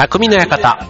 匠の館。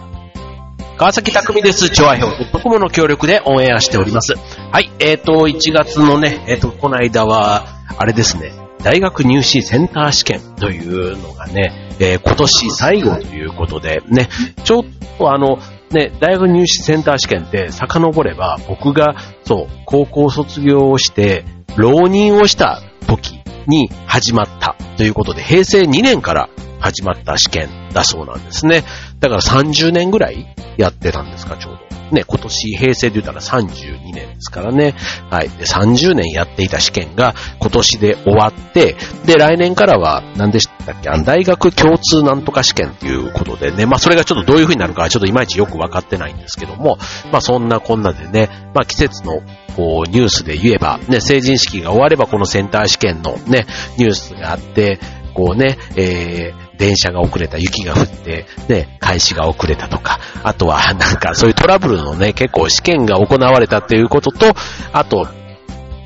川崎匠です。調和表。ドコモの協力でオンエアしております。はい、えっ、ー、と、1月のね、えっ、ー、と、この間は、あれですね、大学入試センター試験というのがね、えー、今年最後ということで、ね、ちょっとあの、ね、大学入試センター試験って遡れば、僕が、そう、高校卒業をして、浪人をした時に始まったということで、平成2年から始まった試験だそうなんですね。だから30年ぐらいやってたんですか、ちょうど。ね、今年平成で言ったら32年ですからね。はい。で、30年やっていた試験が今年で終わって、で、来年からは何でしたっけあの、大学共通なんとか試験っていうことでね、まあそれがちょっとどういう風になるかちょっといまいちよくわかってないんですけども、まあそんなこんなでね、まあ季節のこうニュースで言えば、ね、成人式が終わればこのセンター試験のね、ニュースがあって、こうね、えー、電車が遅れた、雪が降って、ね、開始が遅れたとか、あとは なんかそういうトラブルのね、結構試験が行われたっていうことと、あと、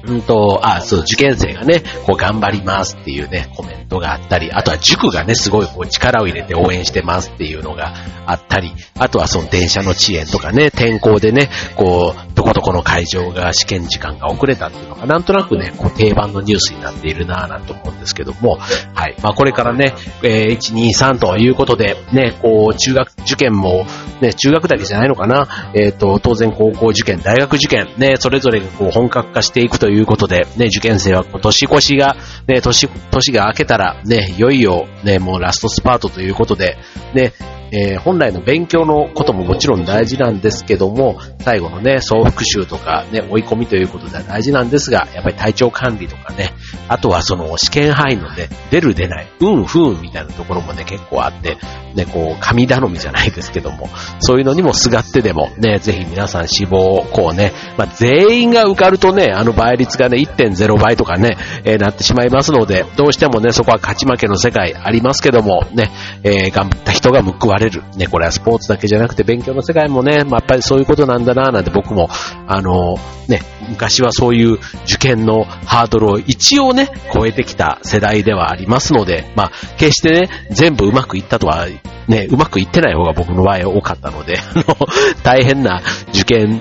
うんと、あ、そう、受験生がね、こう頑張りますっていうね、コメントがあったり、あとは塾がね、すごいこう力を入れて応援してますっていうのがあったり、あとはその電車の遅延とかね、天候でね、こう、どこどこの会場が試験時間が遅れたっていうのが、なんとなくね、こう定番のニュースになっているなぁなんて思うんですけども、はい。まあこれからね、えー、1、2、3ということで、ね、こう、中学受験も、ね、中学だけじゃないのかな、えっ、ー、と、当然高校受験、大学受験、ね、それぞれがこう本格化していくということで、ね、受験生は年越しが、ね、年、年が明けたら、ね、いよいよ、ね、もうラストスパートということで、ね、えー、本来の勉強のことももちろん大事なんですけども、最後のね、総復習とかね、追い込みということでは大事なんですが、やっぱり体調管理とかね、あとはその試験範囲のね、出る出ない、うん不運みたいなところもね、結構あって、ね、こう、神頼みじゃないですけども、そういうのにもすがってでも、ね、ぜひ皆さん志望をこうね、まあ、全員が受かるとね、あの倍率がね、1.0倍とかね、えー、なってしまいますので、どうしてもね、そこは勝ち負けの世界ありますけども、ね、えー、頑張った人が報われる。ね、これはスポーツだけじゃなくて勉強の世界もね、まあ、やっぱりそういうことなんだな、なんて僕も、あの、ね、昔はそういう受験のハードルを一応ね、超えてきた世代ではありますので、まあ、決してね、全部うまくいったとは、ね、うまくいってない方が僕の場合は多かったので、あの、大変な受験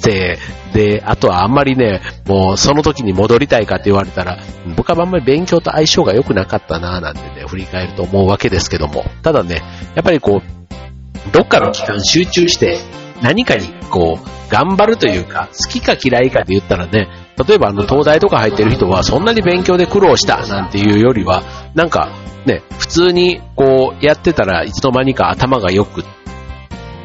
で、あとはあんまりね、もうその時に戻りたいかって言われたら、僕はあんまり勉強と相性が良くなかったなぁなんてね、振り返ると思うわけですけども、ただね、やっぱりこう、どっかの期間集中して何かにこう、頑張るというか、好きか嫌いかで言ったらね、例えばあの東大とか入ってる人はそんなに勉強で苦労したなんていうよりは、なんかね、普通にこうやってたらいつの間にか頭が良く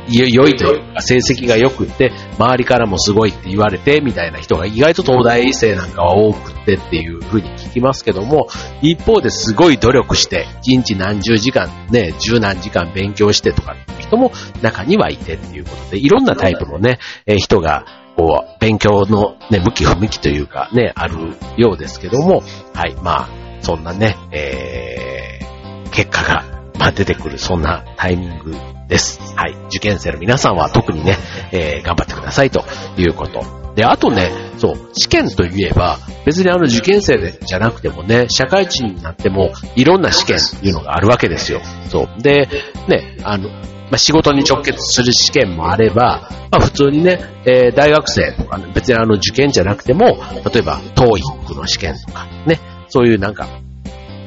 良いというか、成績が良くって、周りからもすごいって言われて、みたいな人が意外と東大生なんかは多くってっていう風に聞きますけども、一方ですごい努力して、一日何十時間、ね、十何時間勉強してとかっていう人も中にはいてっていうことで、いろんなタイプのね、人が、こう、勉強のね、向き不向きというかね、あるようですけども、はい、まあ、そんなね、えー、結果が、まあ、出てくる、そんなタイミングです。はい。受験生の皆さんは特にね、えー、頑張ってくださいということ。で、あとね、そう、試験といえば、別にあの受験生でじゃなくてもね、社会人になっても、いろんな試験っていうのがあるわけですよ。そう。で、ね、あの、まあ、仕事に直結する試験もあれば、まあ、普通にね、えー、大学生とか、ね、別にあの受験じゃなくても、例えば、TOEIC の試験とか、ね、そういうなんか、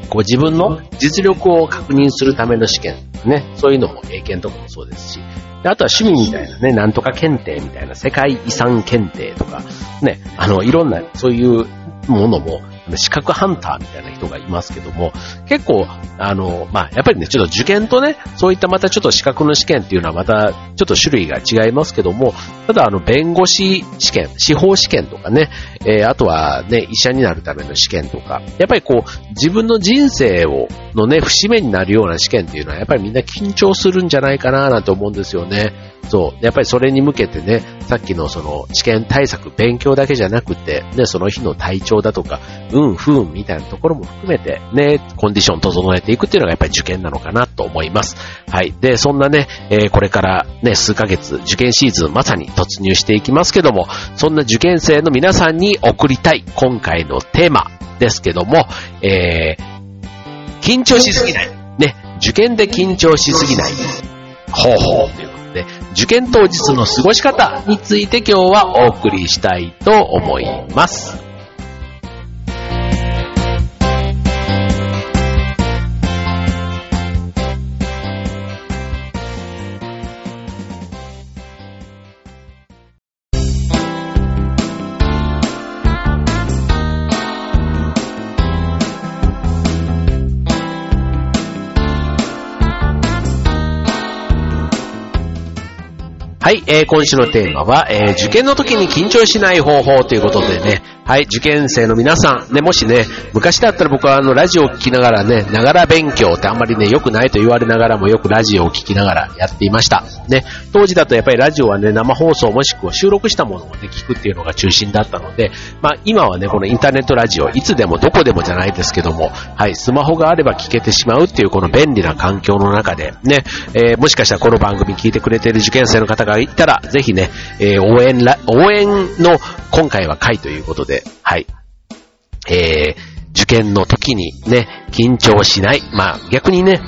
こう自分の実力を確認するための試験。ね、そういうのも英検とかもそうですし、あとは趣味みたいなね、なんとか検定みたいな。世界遺産検定とか、ね、あの、いろんなそういうものも資格ハンターみたいな人がいますけども、結構、あの、まあ、やっぱりね、ちょっと受験とね、そういったまたちょっと資格の試験っていうのはまたちょっと種類が違いますけども、ただあの、弁護士試験、司法試験とかね、えー、あとはね、医者になるための試験とか、やっぱりこう、自分の人生を、のね、節目になるような試験っていうのは、やっぱりみんな緊張するんじゃないかななんて思うんですよね。そう。やっぱりそれに向けてね、さっきのその試験対策、勉強だけじゃなくて、ね、その日の体調だとか、運、不運みたいなところも含めて、ね、コンディション整えていくっていうのがやっぱり受験なのかなと思います。はい。で、そんなね、えー、これからね、数ヶ月、受験シーズンまさに突入していきますけども、そんな受験生の皆さんに送りたい今回のテーマですけども、えー、緊張しすぎない。ね、受験で緊張しすぎない。方法ということで、受験当日の過ごし方について今日はお送りしたいと思います。はい、えー、今週のテーマは、えー、受験の時に緊張しない方法ということでね、はい、受験生の皆さん、ね、もしね、昔だったら僕はあの、ラジオを聞きながらね、ながら勉強ってあんまりね、良くないと言われながらもよくラジオを聞きながらやっていました。ね、当時だとやっぱりラジオはね、生放送もしくは収録したものをね、聞くっていうのが中心だったので、まあ今はね、このインターネットラジオ、いつでもどこでもじゃないですけども、はい、スマホがあれば聞けてしまうっていうこの便利な環境の中で、ね、えー、もしかしたらこの番組聞いてくれている受験生の方がいたら、ぜひね、えー、応援ら、応援の今回は回ということで、はい、えー、受験の時にね、緊張しない。まあ逆にね、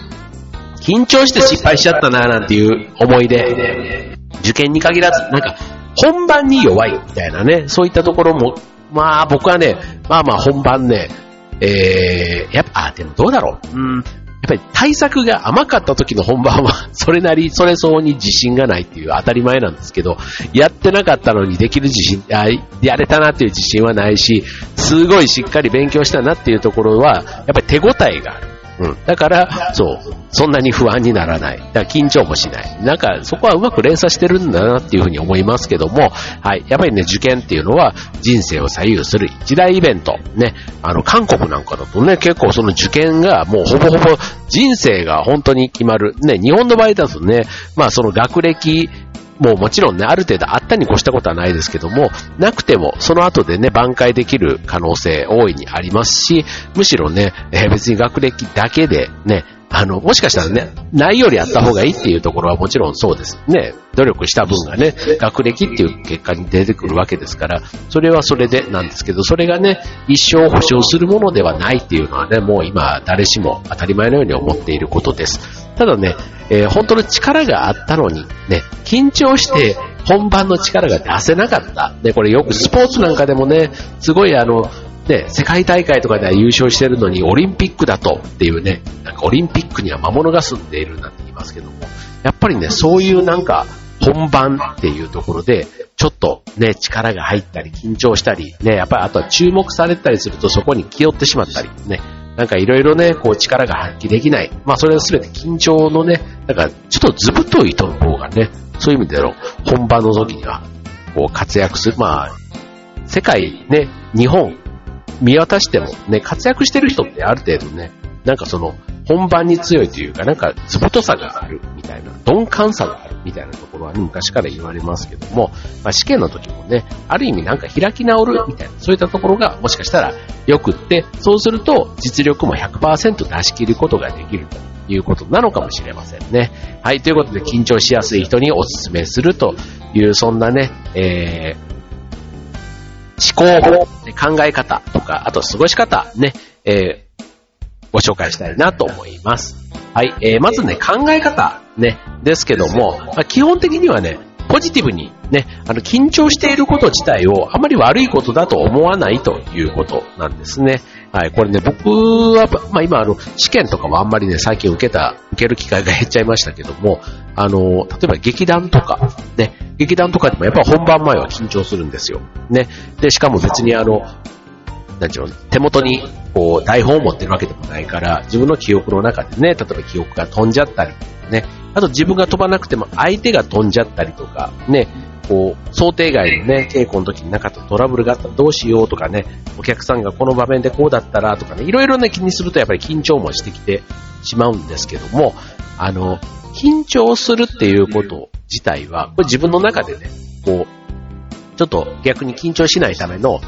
緊張して失敗しちゃったななんていう思い出、受験に限らず、なんか本番に弱いみたいなね、そういったところも、まあ僕はね、まあまあ本番ね、えー、やっぱ、でもどうだろう。うん、やっぱり対策が甘かった時の本番は、それなり、それ相応に自信がないっていう当たり前なんですけど、やってなかったのにできる自信、あやれたなっていう自信はないし、すごいしっかり勉強したなっていうところは、やっぱり手応えがある。うん。だから、そう、そんなに不安にならない。だから緊張もしない。なんか、そこはうまく連鎖してるんだなっていうふうに思いますけども、はい。やっぱりね、受験っていうのは人生を左右する一大イベント。ね。あの、韓国なんかだとね、結構その受験がもうほぼほぼ人生が本当に決まる。ね、日本の場合だとね、まあその学歴、もうもちろんね、ある程度あったに越したことはないですけども、なくても、その後でね、挽回できる可能性大いにありますし、むしろね、えー、別に学歴だけでね、あの、もしかしたらね、ないよりあった方がいいっていうところはもちろんそうです。ね、努力した分がね、学歴っていう結果に出てくるわけですから、それはそれでなんですけど、それがね、一生保証するものではないっていうのはね、もう今誰しも当たり前のように思っていることです。ただね、えー、本当の力があったのに、ね、緊張して本番の力が出せなかった。ね、これよくスポーツなんかでもね、すごいあの、ね、世界大会とかでは優勝してるのにオリンピックだとっていうね、なんかオリンピックには魔物が住んでいるなんて言いますけども、やっぱりね、そういうなんか本番っていうところで、ちょっとね、力が入ったり緊張したり、ね、やっぱりあとは注目されたりするとそこに気負ってしまったり、ね、なんかいろいろね、こう力が発揮できない。まあそれは全て緊張のね、なんかちょっとずぶとい人の方がね、そういう意味での本番の時には、こう活躍する。まあ、世界ね、日本見渡してもね、活躍してる人ってある程度ね、なんかその、本番に強いというか、なんか、ずぶとさがあるみたいな、鈍感さがあるみたいなところは、昔から言われますけども、まあ、試験の時もね、ある意味なんか開き直るみたいな、そういったところがもしかしたら良くって、そうすると実力も100%出し切ることができるということなのかもしれませんね。はい、ということで緊張しやすい人にお勧めするという、そんなね、えー、思考法、考え方とか、あと過ごし方、ね、えー、ご紹介したいなと思います。はい、えー、まずね、考え方、ね、ですけども、まあ、基本的にはね、ポジティブにね、あの、緊張していること自体をあまり悪いことだと思わないということなんですね。はい、これね、僕は、まあ今あの、試験とかもあんまりね、最近受けた、受ける機会が減っちゃいましたけども、あの、例えば劇団とか、ね、劇団とかでもやっぱ本番前は緊張するんですよ。ね。で、しかも別にあの、なんちゅうの、手元に、こう、台本を持ってるわけでもないから、自分の記憶の中でね、例えば記憶が飛んじゃったり、ね、あと自分が飛ばなくても相手が飛んじゃったりとか、ね、こう、想定外のね、稽古の時になかったトラブルがあったらどうしようとかね、お客さんがこの場面でこうだったらとかね、いろいろね、気にするとやっぱり緊張もしてきてしまうんですけども、あの、緊張するっていうこと自体は、これ自分の中でね、こう、ちょっと逆に緊張しないための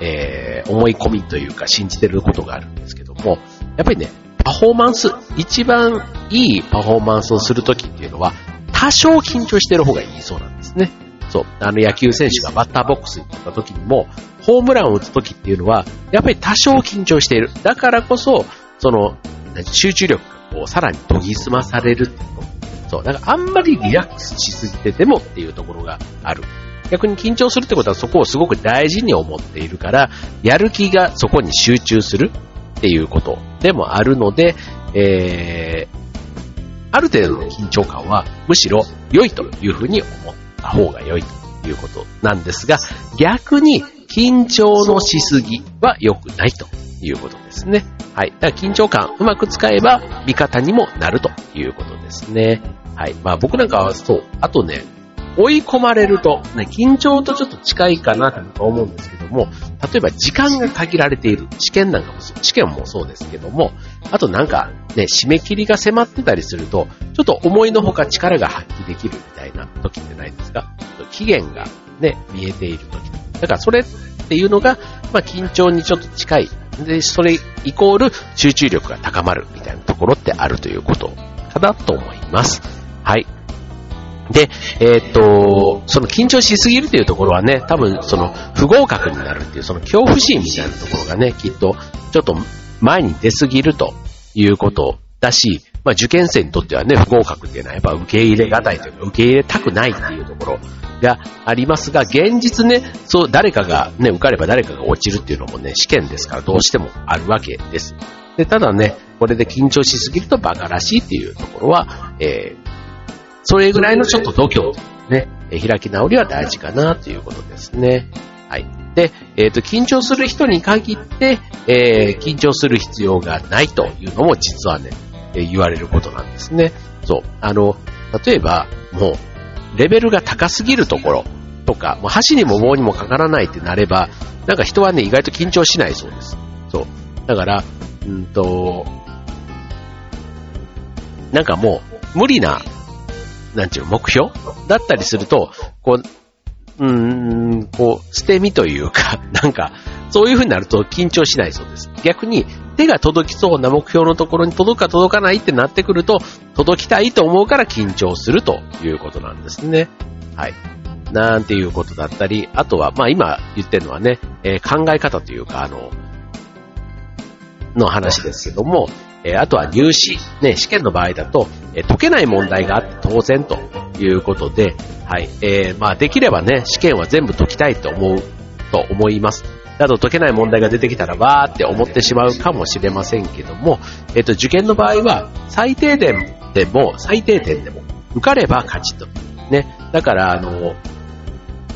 えー、思い込みというか信じてることがあるんですけども、やっぱりね、パフォーマンス、一番いいパフォーマンスをするときっていうのは、多少緊張してる方がいいそうなんですね。そう。あの野球選手がバッターボックスに立った時にも、ホームランを打つ時っていうのは、やっぱり多少緊張している。だからこそ、その、集中力が、さらに研ぎ澄まされるっていうそう。だからあんまりリラックスしすぎててもっていうところがある。逆に緊張するってことはそこをすごく大事に思っているから、やる気がそこに集中するっていうことでもあるので、えー、ある程度の緊張感はむしろ良いというふうに思った方が良いということなんですが、逆に緊張のしすぎは良くないということですね。はい。だから緊張感うまく使えば味方にもなるということですね。はい。まあ僕なんかはそう。あとね、追い込まれると、ね、緊張とちょっと近いかなと思うんですけども、例えば時間が限られている。試験なんかも、試験もそうですけども、あとなんかね、締め切りが迫ってたりすると、ちょっと思いのほか力が発揮できるみたいな時ってないですか？期限がね、見えている時。だからそれっていうのが、まあ緊張にちょっと近い。で、それイコール集中力が高まるみたいなところってあるということかなと思います。はい。で、えー、っと、その緊張しすぎるというところはね、多分その不合格になるっていうその恐怖心みたいなところがね、きっとちょっと前に出すぎるということだし、まあ受験生にとってはね、不合格っていうのはやっぱ受け入れがたいというか、受け入れたくないっていうところがありますが、現実ね、そう、誰かがね、受かれば誰かが落ちるっていうのもね、試験ですからどうしてもあるわけです。で、ただね、これで緊張しすぎると馬鹿らしいっていうところは、えー、それぐらいのちょっと度胸ね、開き直りは大事かなということですね。はい。で、えっ、ー、と、緊張する人に限って、えー、緊張する必要がないというのも実はね、えー、言われることなんですね。そう。あの、例えば、もう、レベルが高すぎるところとか、もう箸にも棒にもかからないってなれば、なんか人はね、意外と緊張しないそうです。そう。だから、うんと、なんかもう、無理ななんちゅう、目標？だったりすると、こう、うーん、こう、捨て身というか、なんか、そういう風になると緊張しないそうです。逆に、手が届きそうな目標のところに届くか届かないってなってくると、届きたいと思うから緊張するということなんですね。はい。なんていうことだったり、あとは、まあ今言ってるのはね、えー、考え方というか、あの、の話ですけども、えー、あとは入試、ね、試験の場合だと、えー、解けない問題があって当然ということで、はい、えー、まあできればね、試験は全部解きたいと思う、と思います。あと解けない問題が出てきたらわーって思ってしまうかもしれませんけども、えっ、と、受験の場合は最低点でも、最低点でも、受かれば勝ちと。ね。だから、あの、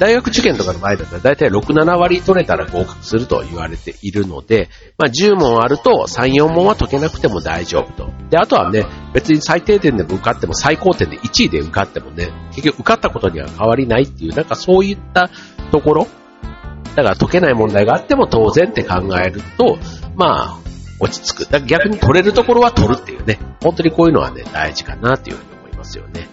大学受験とかの場合だったら大体6、7割取れたら合格すると言われているので、まあ10問あると3、4問は解けなくても大丈夫と。で、あとはね、別に最低点でも受かっても最高点で1位で受かってもね、結局受かったことには変わりないっていう、なんかそういったところ、だから解けない問題があっても当然って考えると、まあ、落ち着く。だ逆に取れるところは取るっていうね、本当にこういうのはね、大事かなっていうふうに思いますよね。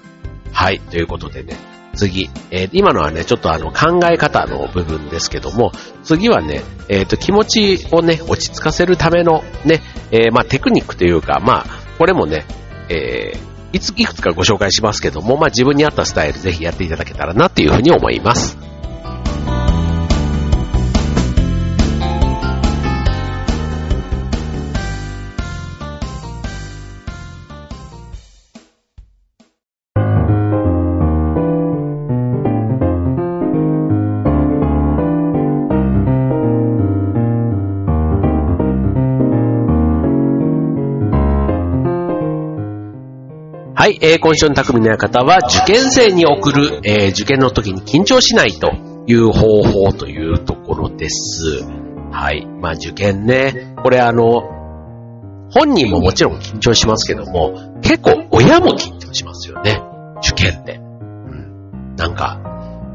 はい、ということでね、次、えー、今のはね、ちょっとあの考え方の部分ですけども、次はね、えっ、ー、と気持ちをね、落ち着かせるためのね、えー、まあテクニックというか、まあ、これもね、えいつ、いくつかご紹介しますけども、まあ自分に合ったスタイルぜひやっていただけたらなっていうふうに思います。はい、えー、今週の匠の館は、受験生に送る、えー、受験の時に緊張しないという方法というところです。はい。まあ、受験ね。これあの、本人ももちろん緊張しますけども、結構親も緊張しますよね。受験って。うん。なんか、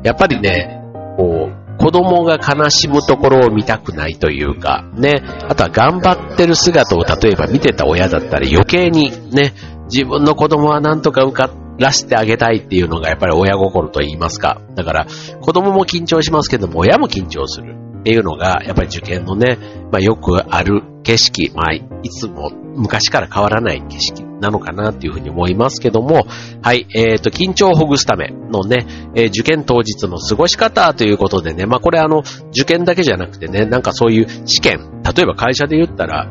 やっぱりね、こう、子供が悲しむところを見たくないというか、ね、あとは頑張ってる姿を例えば見てた親だったら余計にね、自分の子供はなんとか受からしてあげたいっていうのがやっぱり親心と言いますか。だから子供も緊張しますけども親も緊張する。っていうのがやっぱり受験のね、まあよくある景色、まあいつも昔から変わらない景色なのかなっていうふうに思いますけども、はい、えっ、ー、と、緊張をほぐすためのね、えー、受験当日の過ごし方ということでね、まあこれあの、受験だけじゃなくてね、なんかそういう試験、例えば会社で言ったら、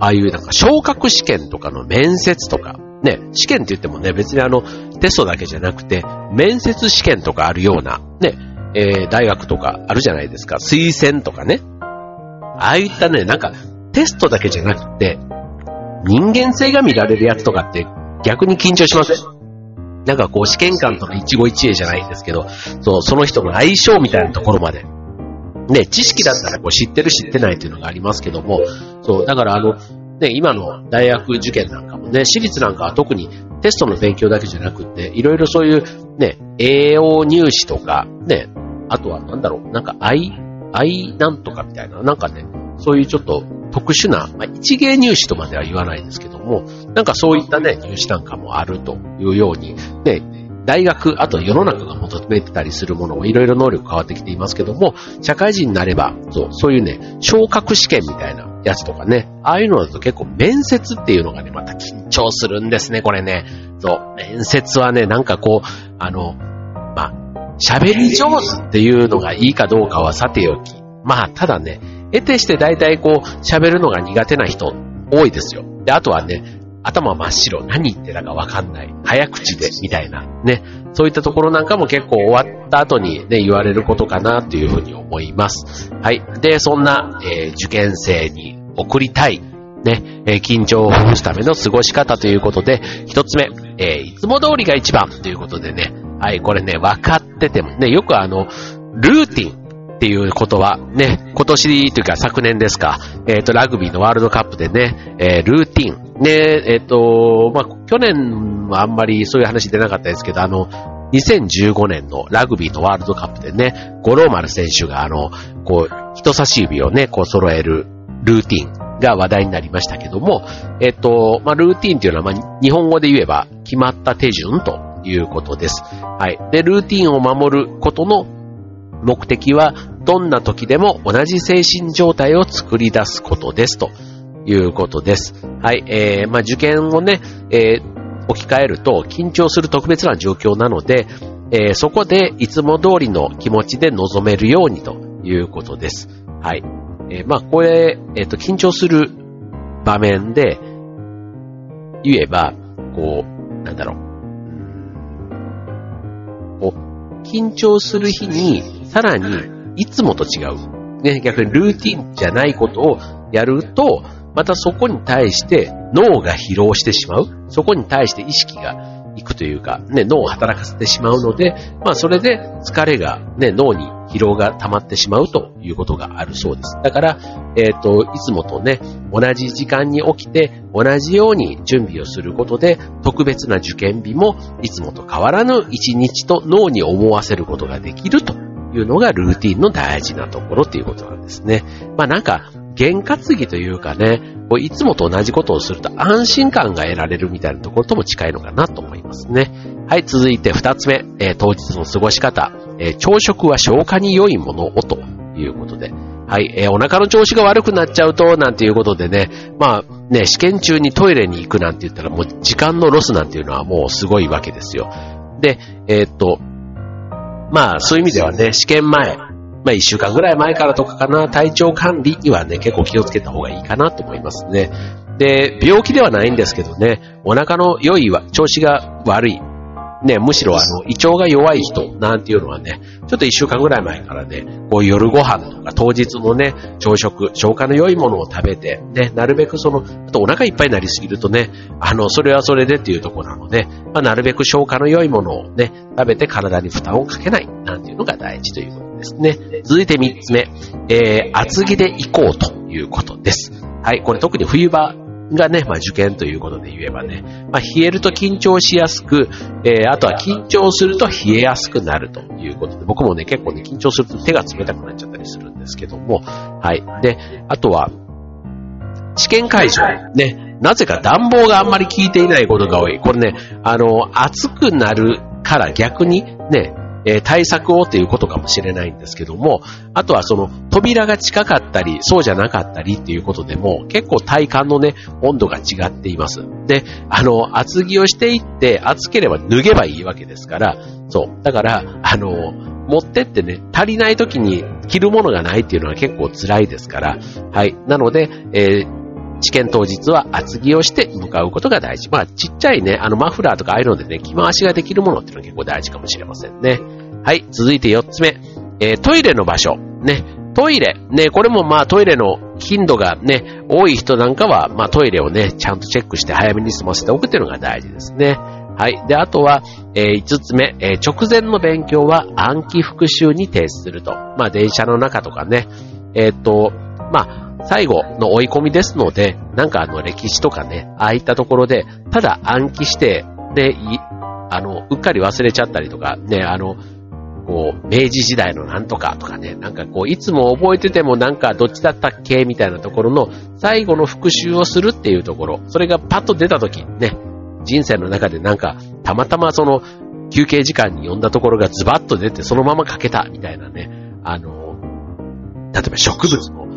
ああいうなんか昇格試験とかの面接とか、ね、試験って言ってもね、別にあの、テストだけじゃなくて、面接試験とかあるような、ね、えー、大学とかあるじゃないですか。推薦とかね。ああいったね、なんか、テストだけじゃなくて、人間性が見られるやつとかって逆に緊張しません？なんかこう試験官との一期一会じゃないんですけど、そう、その人の相性みたいなところまで。ね、知識だったらこう知ってる知ってないっていうのがありますけども、そう、だからあの、ね、今の大学受験なんかもね、私立なんかは特にテストの勉強だけじゃなくて、いろいろそういうね、栄養入試とか、ね、あとはなんだろう、なんか愛、愛なんとかみたいな、なんかね、そういうちょっと特殊な、まあ、一芸入試とまでは言わないですけども、なんかそういったね、入試なんかもあるというように、ね、大学、あと世の中が求めてたりするものもいろいろ能力変わってきていますけども、社会人になれば、そう、そういうね、昇格試験みたいなやつとかね、ああいうのだと結構面接っていうのがね、また緊張するんですね、これね。そう、面接はね、なんかこう、あの、まあ、喋り上手っていうのがいいかどうかはさておき。まあ、ただね、得てして大体こう、喋るのが苦手な人多いですよ。で、あとはね、頭真っ白、何言ってたかわかんない、早口で、みたいな、ね。そういったところなんかも結構終わった後にね、言われることかなというふうに思います。はい。で、そんな、えー、受験生に送りたい、ね、えー、緊張をほぐすための過ごし方ということで、一つ目、えー、いつも通りが一番ということでね、はい、これね、分かってても。ね、よくあの、ルーティン、っていうことは、ね、今年というか昨年ですか、えっ、ー、と、ラグビーのワールドカップでね、えー、ルーティン、ね、えっ、ー、と、まあ、去年はあんまりそういう話出なかったですけど、あの、2015年のラグビーのワールドカップでね、五郎丸選手があの、こう、人差し指をね、こう揃えるルーティンが話題になりましたけども、えっと、まあ、ルーティンっていうのは、まあ、日本語で言えば決まった手順ということです。はい。で、ルーティンを守ることの目的は、どんな時でも同じ精神状態を作り出すことですということです。はい、えー、まあ、受験をね、えー、置き換えると緊張する特別な状況なので、えー、そこでいつも通りの気持ちで臨めるようにということです。はい。えー、まあ、これ、えっ、ー、と、緊張する場面で言えば、こう、なんだろう。こう、緊張する日にさらに、いつもと違う。ね、逆にルーティンじゃないことをやると、またそこに対して脳が疲労してしまう。そこに対して意識がいくというか、ね、脳を働かせてしまうので、まあそれで疲れがね、脳に疲労が溜まってしまうということがあるそうです。だから、えっ、ー、と、いつもとね、同じ時間に起きて、同じように準備をすることで、特別な受験日もいつもと変わらぬ一日と脳に思わせることができるというのがルーティンの大事なところっていうことなんですね。まあなんか、験担ぎというかね、いつもと同じことをすると安心感が得られるみたいなところとも近いのかなと思いますね。はい、続いて二つ目、えー、当日の過ごし方、えー、朝食は消化に良いものをということで、はい、えー、お腹の調子が悪くなっちゃうと、なんていうことでね、まあね、試験中にトイレに行くなんて言ったらもう時間のロスなんていうのはもうすごいわけですよ。で、えっと、まあ、そういう意味ではね、試験前、まあ、一週間ぐらい前からとかかな、体調管理にはね、結構気をつけた方がいいかなと思いますね。で、病気ではないんですけどね、お腹の良いは調子が悪いね、むしろあの、胃腸が弱い人なんていうのはね、ちょっと一週間ぐらい前からね、こう夜ご飯とか当日のね、朝食、消化の良いものを食べて、ね、なるべくその、あとお腹いっぱいになりすぎるとね、あの、それはそれでっていうところなので、まあ、なるべく消化の良いものをね、食べて体に負担をかけない、なんていうのが大事ということですね。続いて三つ目、えー、厚着で行こうということです。はい、これ特に冬場がね、まあ受験ということで言えばね、まあ冷えると緊張しやすく、えー、あとは緊張すると冷えやすくなるということで、僕もね、結構ね、緊張すると手が冷たくなっちゃったりするんですけども、はい。で、あとは、試験会場、ね、なぜか暖房があんまり効いていないことが多い。これね、あの、暑くなるから逆にね、え対策をということかもしれないんですけども、あとはその扉が近かったり、そうじゃなかったりっていうことでも、結構体感のね、温度が違っています。で、あの、厚着をしていって、暑ければ脱げばいいわけですから、そう。だから、あの、持ってってね、足りない時に着るものがないっていうのは結構辛いですから、はい。なので、えー試験当日は厚着をして向かうことが大事。まあ、ちっちゃいね、あの、マフラーとかああいうのでね、着回しができるものっていうのが結構大事かもしれませんね。はい、続いて4つ目。えー、トイレの場所。ね、トイレ。ね、これもまあトイレの頻度がね、多い人なんかは、まあトイレをね、ちゃんとチェックして早めに済ませておくっていうのが大事ですね。はい。で、あとは、えー、5つ目、えー、直前の勉強は暗記復習に提出すると。まあ電車の中とかね、えっ、と、まあ、最後の追い込みですので、なんかあの歴史とかね、ああいったところで、ただ暗記して、で、あの、うっかり忘れちゃったりとか、ね、あの、こう、明治時代のなんとかとかね、なんかこう、いつも覚えててもなんかどっちだったっけみたいなところの最後の復習をするっていうところ、それがパッと出た時ね、人生の中でなんか、たまたまその、休憩時間に読んだところがズバッと出てそのまま書けたみたいなね、あの、例えば植物の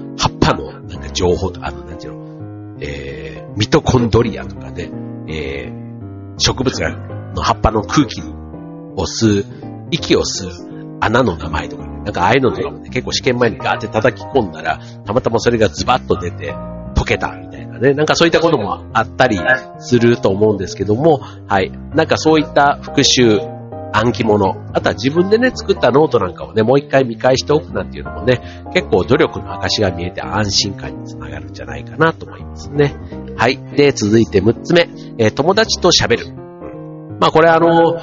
葉っぱのなんか情報とか、あの、なんていうの、えー、ミトコンドリアとかね、えー、植物の葉っぱの空気を吸う息を吸う穴の名前とかね、なんかああいうのとかもね、結構試験前にガーって叩き込んだら、たまたまそれがズバッと出て、解けたみたいなね、なんかそういったこともあったりすると思うんですけども、はい。なんかそういった復習、暗記物、あとは自分でね、作ったノートなんかをね、もう一回見返しておくなんていうのもね、結構努力の証が見えて安心感につながるんじゃないかなと思いますね。はい。で、続いて6つ目、えー、友達と喋る。まあこれあの、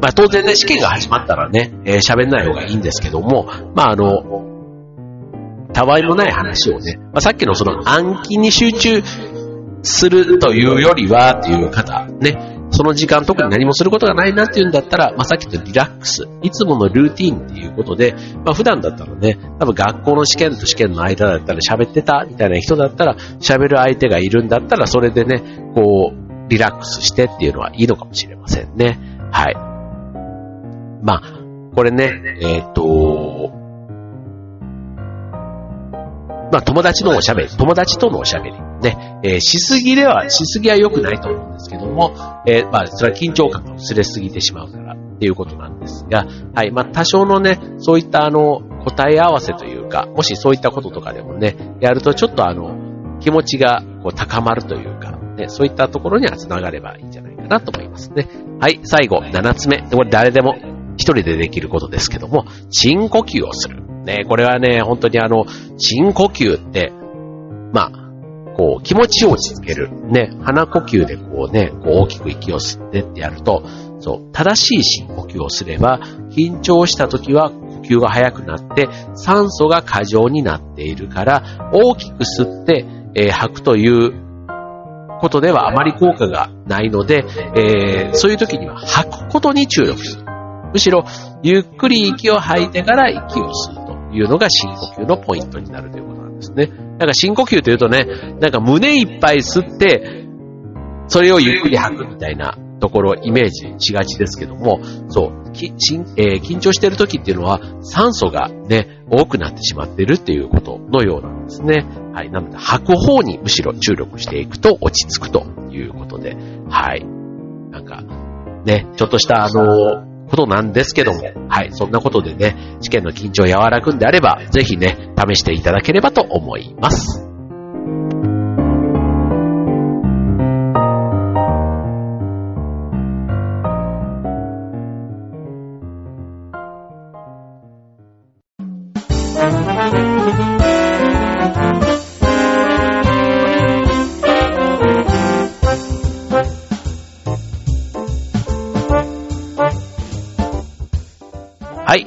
まあ当然ね、試験が始まったらね、えー、喋んない方がいいんですけども、まああの、たわいもない話をね、まあ、さっきのその暗記に集中するというよりはっていう方、ね、その時間特に何もすることがないなっていうんだったら、まあ、さっき言ったリラックス、いつものルーティンっていうことで、まあ、普段だったらね、多分学校の試験と試験の間だったら喋ってたみたいな人だったら、喋る相手がいるんだったら、それでね、こう、リラックスしてっていうのはいいのかもしれませんね。はい。まあ、これね、えっ、ー、と、まあ、友達のおしゃべり、友達とのおしゃべり、ね、えー、しすぎでは、しすぎは良くないと思うんですけども、えー、まあ、それは緊張感が薄れすぎてしまうからっていうことなんですが、はい、まあ、多少のね、そういったあの、答え合わせというか、もしそういったこととかでもね、やるとちょっとあの、気持ちがこう高まるというか、ね、そういったところには繋がればいいんじゃないかなと思いますね。はい、最後、7つ目。これ誰でも一人でできることですけども、深呼吸をする。ね、これはね、本当にあの、深呼吸って、まあ、こう、気持ちを落ち着ける。ね、鼻呼吸でこうね、こう大きく息を吸ってってやると、そう、正しい深呼吸をすれば、緊張した時は呼吸が速くなって、酸素が過剰になっているから、大きく吸って、えー、吐くということではあまり効果がないので、えー、そういう時には吐くことに注力する。むしろ、ゆっくり息を吐いてから息を吸うというのが深呼吸のポイントになるということなんですね。なんか深呼吸というとね、なんか胸いっぱい吸って、それをゆっくり吐くみたいなところをイメージしがちですけども、そう、きえー、緊張している時っていうのは酸素がね、多くなってしまっているっていうことのようなんですね。はい。なので、吐く方にむしろ注力していくと落ち着くということで、はい。なんか、ね、ちょっとしたあのことなんですけども、はい、そんなことでね、試験の緊張和らぐんであれば、ぜひね、試していただければと思います。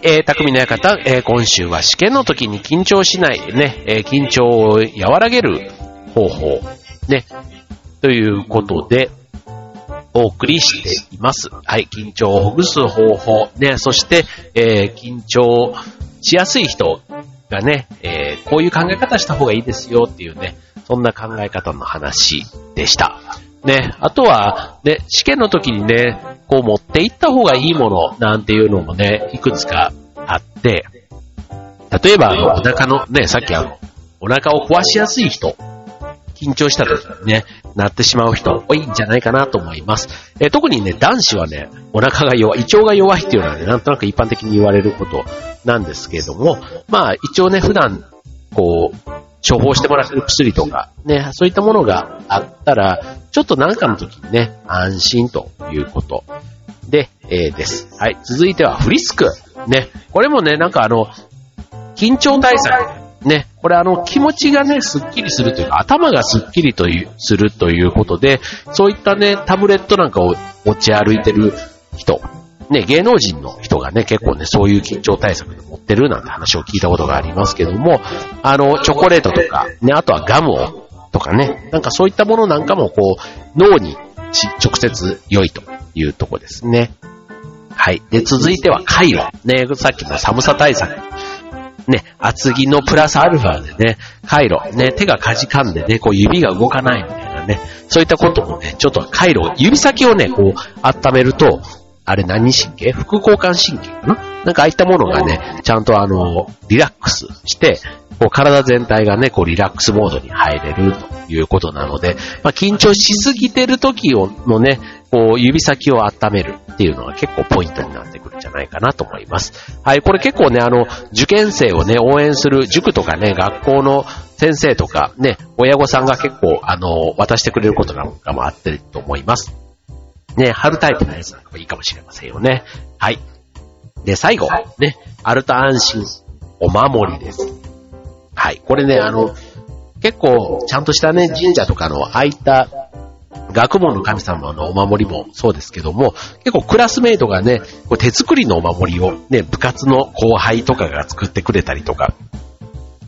えー、匠の館、えー、今週は試験の時に緊張しないね、えー、緊張を和らげる方法、ね、ということで、お送りしています。はい、緊張をほぐす方法、ね、そして、えー、緊張しやすい人がね、えー、こういう考え方した方がいいですよっていうね、そんな考え方の話でした。ね、あとは、ね、試験の時にね、こう持っていった方がいいものなんていうのもね、いくつかあって、例えばあの、お腹のね、さっきあの、お腹を壊しやすい人、緊張した時にね、なってしまう人多いんじゃないかなと思います。え特にね、男子はね、お腹が弱い、胃腸が弱いっていうのはね、なんとなく一般的に言われることなんですけれども、まあ一応ね、普段、こう、処方してもらってる薬とか、ね、そういったものがあったら、ちょっと何かの時にね、安心ということで、えー、です。はい。続いてはフリスク。ね。これもね、なんかあの、緊張対策。ね。これあの、気持ちがね、スッキリするというか、頭がスッキリという、するということで、そういったね、タブレットなんかを持ち歩いてる人、ね、芸能人の人がね、結構ね、そういう緊張対策で持ってるなんて話を聞いたことがありますけども、あの、チョコレートとか、ね、あとはガムを、とかね、なんかそういったものなんかもこう、脳に直接良いというとこですね。はい。で、続いてはカイロ。ね、さっきの寒さ対策。ね、厚着のプラスアルファでね、カイロ、ね、手がかじかんでね、こう指が動かないみたいなね、そういったこともね、ちょっとカイロ、指先をね、こう、温めると、あれ何神経？副交感神経かな？なんかああいったものがね、ちゃんとあの、リラックスして、こう体全体がね、こうリラックスモードに入れるということなので、まあ、緊張しすぎてる時をのね、こう指先を温めるっていうのが結構ポイントになってくるんじゃないかなと思います。はい、これ結構ね、あの、受験生をね、応援する塾とかね、学校の先生とかね、親御さんが結構、あの、渡してくれることなんかもあってると思います。ね、貼るタイプのやつなんかもいいかもしれませんよね。はい。で、最後、ね、あると安心、お守りです。はい。これね、あの、結構、ちゃんとしたね、神社とかの、ああいった学問の神様のお守りもそうですけども、結構クラスメイトがね、こう手作りのお守りをね、部活の後輩とかが作ってくれたりとか、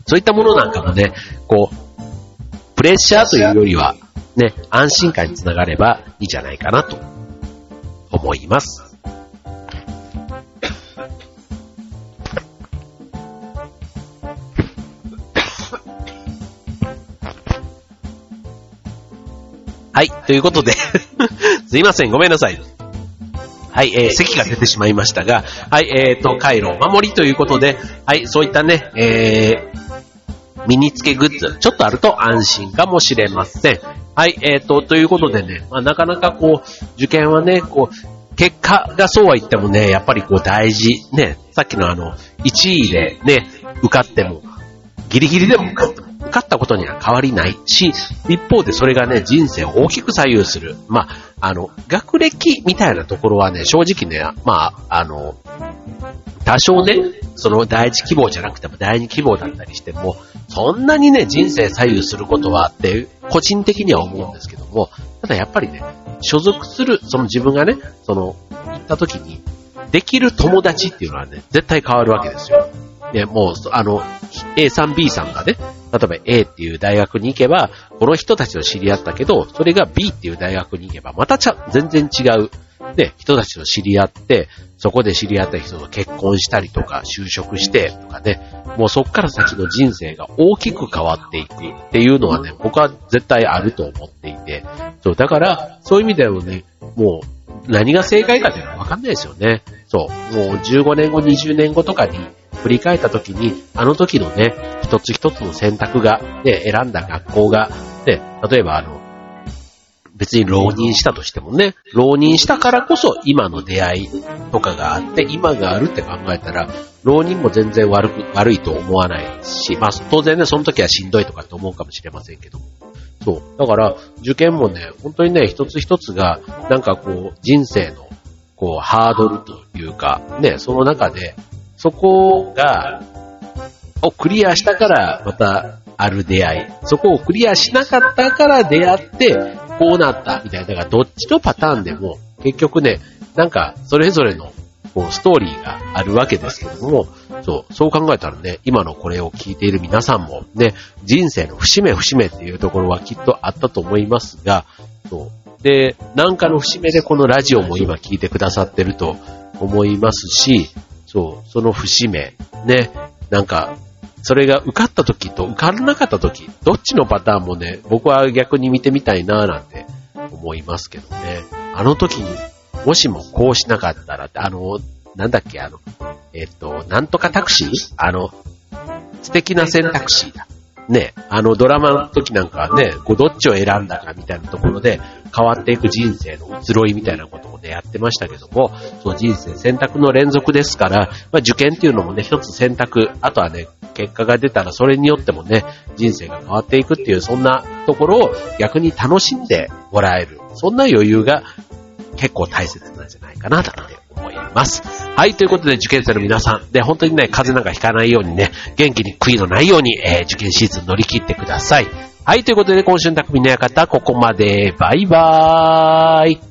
そういったものなんかもね、こう、プレッシャーというよりは、ね、安心感につながればいいんじゃないかなと思います。はい、ということで すいません、ごめんなさい。はい、えー、席が出てしまいましたが、はい、えーと、回路守りということで、はい、そういったね、えー、身につけグッズ、ちょっとあると安心かもしれません。はい、えーと、ということでね、まあ、なかなかこう、受験はね、こう、結果がそうは言ってもね、やっぱりこう大事。ね、さっきのあの、1位でね、受かっても、ギリギリでも受かっても、受かったことには変わりないし、一方でそれがね、人生を大きく左右する。まあ、あの、学歴みたいなところはね、正直ね、まあ、あの、多少ね、その第一希望じゃなくても第二希望だったりしても、そんなにね、人生左右することはって、個人的には思うんですけども、ただやっぱりね、所属する、その自分がね、その、行った時に、できる友達っていうのはね、絶対変わるわけですよ。ね、もう、あの、A さん B さんがね、例えば A っていう大学に行けば、この人たちと知り合ったけど、それが B っていう大学に行けば、またちゃ、全然違う、ね、人たちと知り合って、そこで知り合った人と結婚したりとか、就職してとかね、もうそっから先の人生が大きく変わっていくっていうのはね、僕は絶対あると思っていて、そう、だから、そういう意味ではね、もう、何が正解かっていうのはわかんないですよね。そう、もう15年後、20年後とかに、振り返った時に、あの時のね、一つ一つの選択が、ね、選んだ学校が、ね、例えばあの、別に浪人したとしてもね、浪人したからこそ今の出会いとかがあって、今があるって考えたら、浪人も全然悪く、悪いと思わないし、まあ当然ね、その時はしんどいとかって思うかもしれませんけど。そう。だから、受験もね、本当にね、一つ一つが、なんかこう、人生の、こう、ハードルというか、ね、その中で、そこが、をクリアしたからまたある出会い。そこをクリアしなかったから出会って、こうなったみたいな。だからどっちのパターンでも、結局ね、なんかそれぞれのこうストーリーがあるわけですけども、そう、そう考えたらね、今のこれを聞いている皆さんもね、人生の節目節目っていうところはきっとあったと思いますが、そう。で、なんかの節目でこのラジオも今聞いてくださってると思いますし、そう、その節目、ね、なんか、それが受かった時と受からなかった時、どっちのパターンもね、僕は逆に見てみたいなぁなんて思いますけどね。あの時に、もしもこうしなかったら、あの、なんだっけ、あの、えっと、なんとかタクシー？あの、素敵な選択肢だ。ね、あのドラマの時なんかはね、こうどっちを選んだかみたいなところで変わっていく人生の移ろいみたいなこともね、やってましたけども、その人生選択の連続ですから、まあ、受験っていうのもね、一つ選択、あとはね、結果が出たらそれによってもね、人生が変わっていくっていう、そんなところを逆に楽しんでもらえる。そんな余裕が結構大切なんじゃないかな、なんて思います。はい、ということで受験生の皆さん、で、本当にね、風邪なんかひかないようにね、元気に悔いのないように、えー、受験シーズン乗り切ってください。はい、ということで今週の匠の館、ここまで。バイバーイ。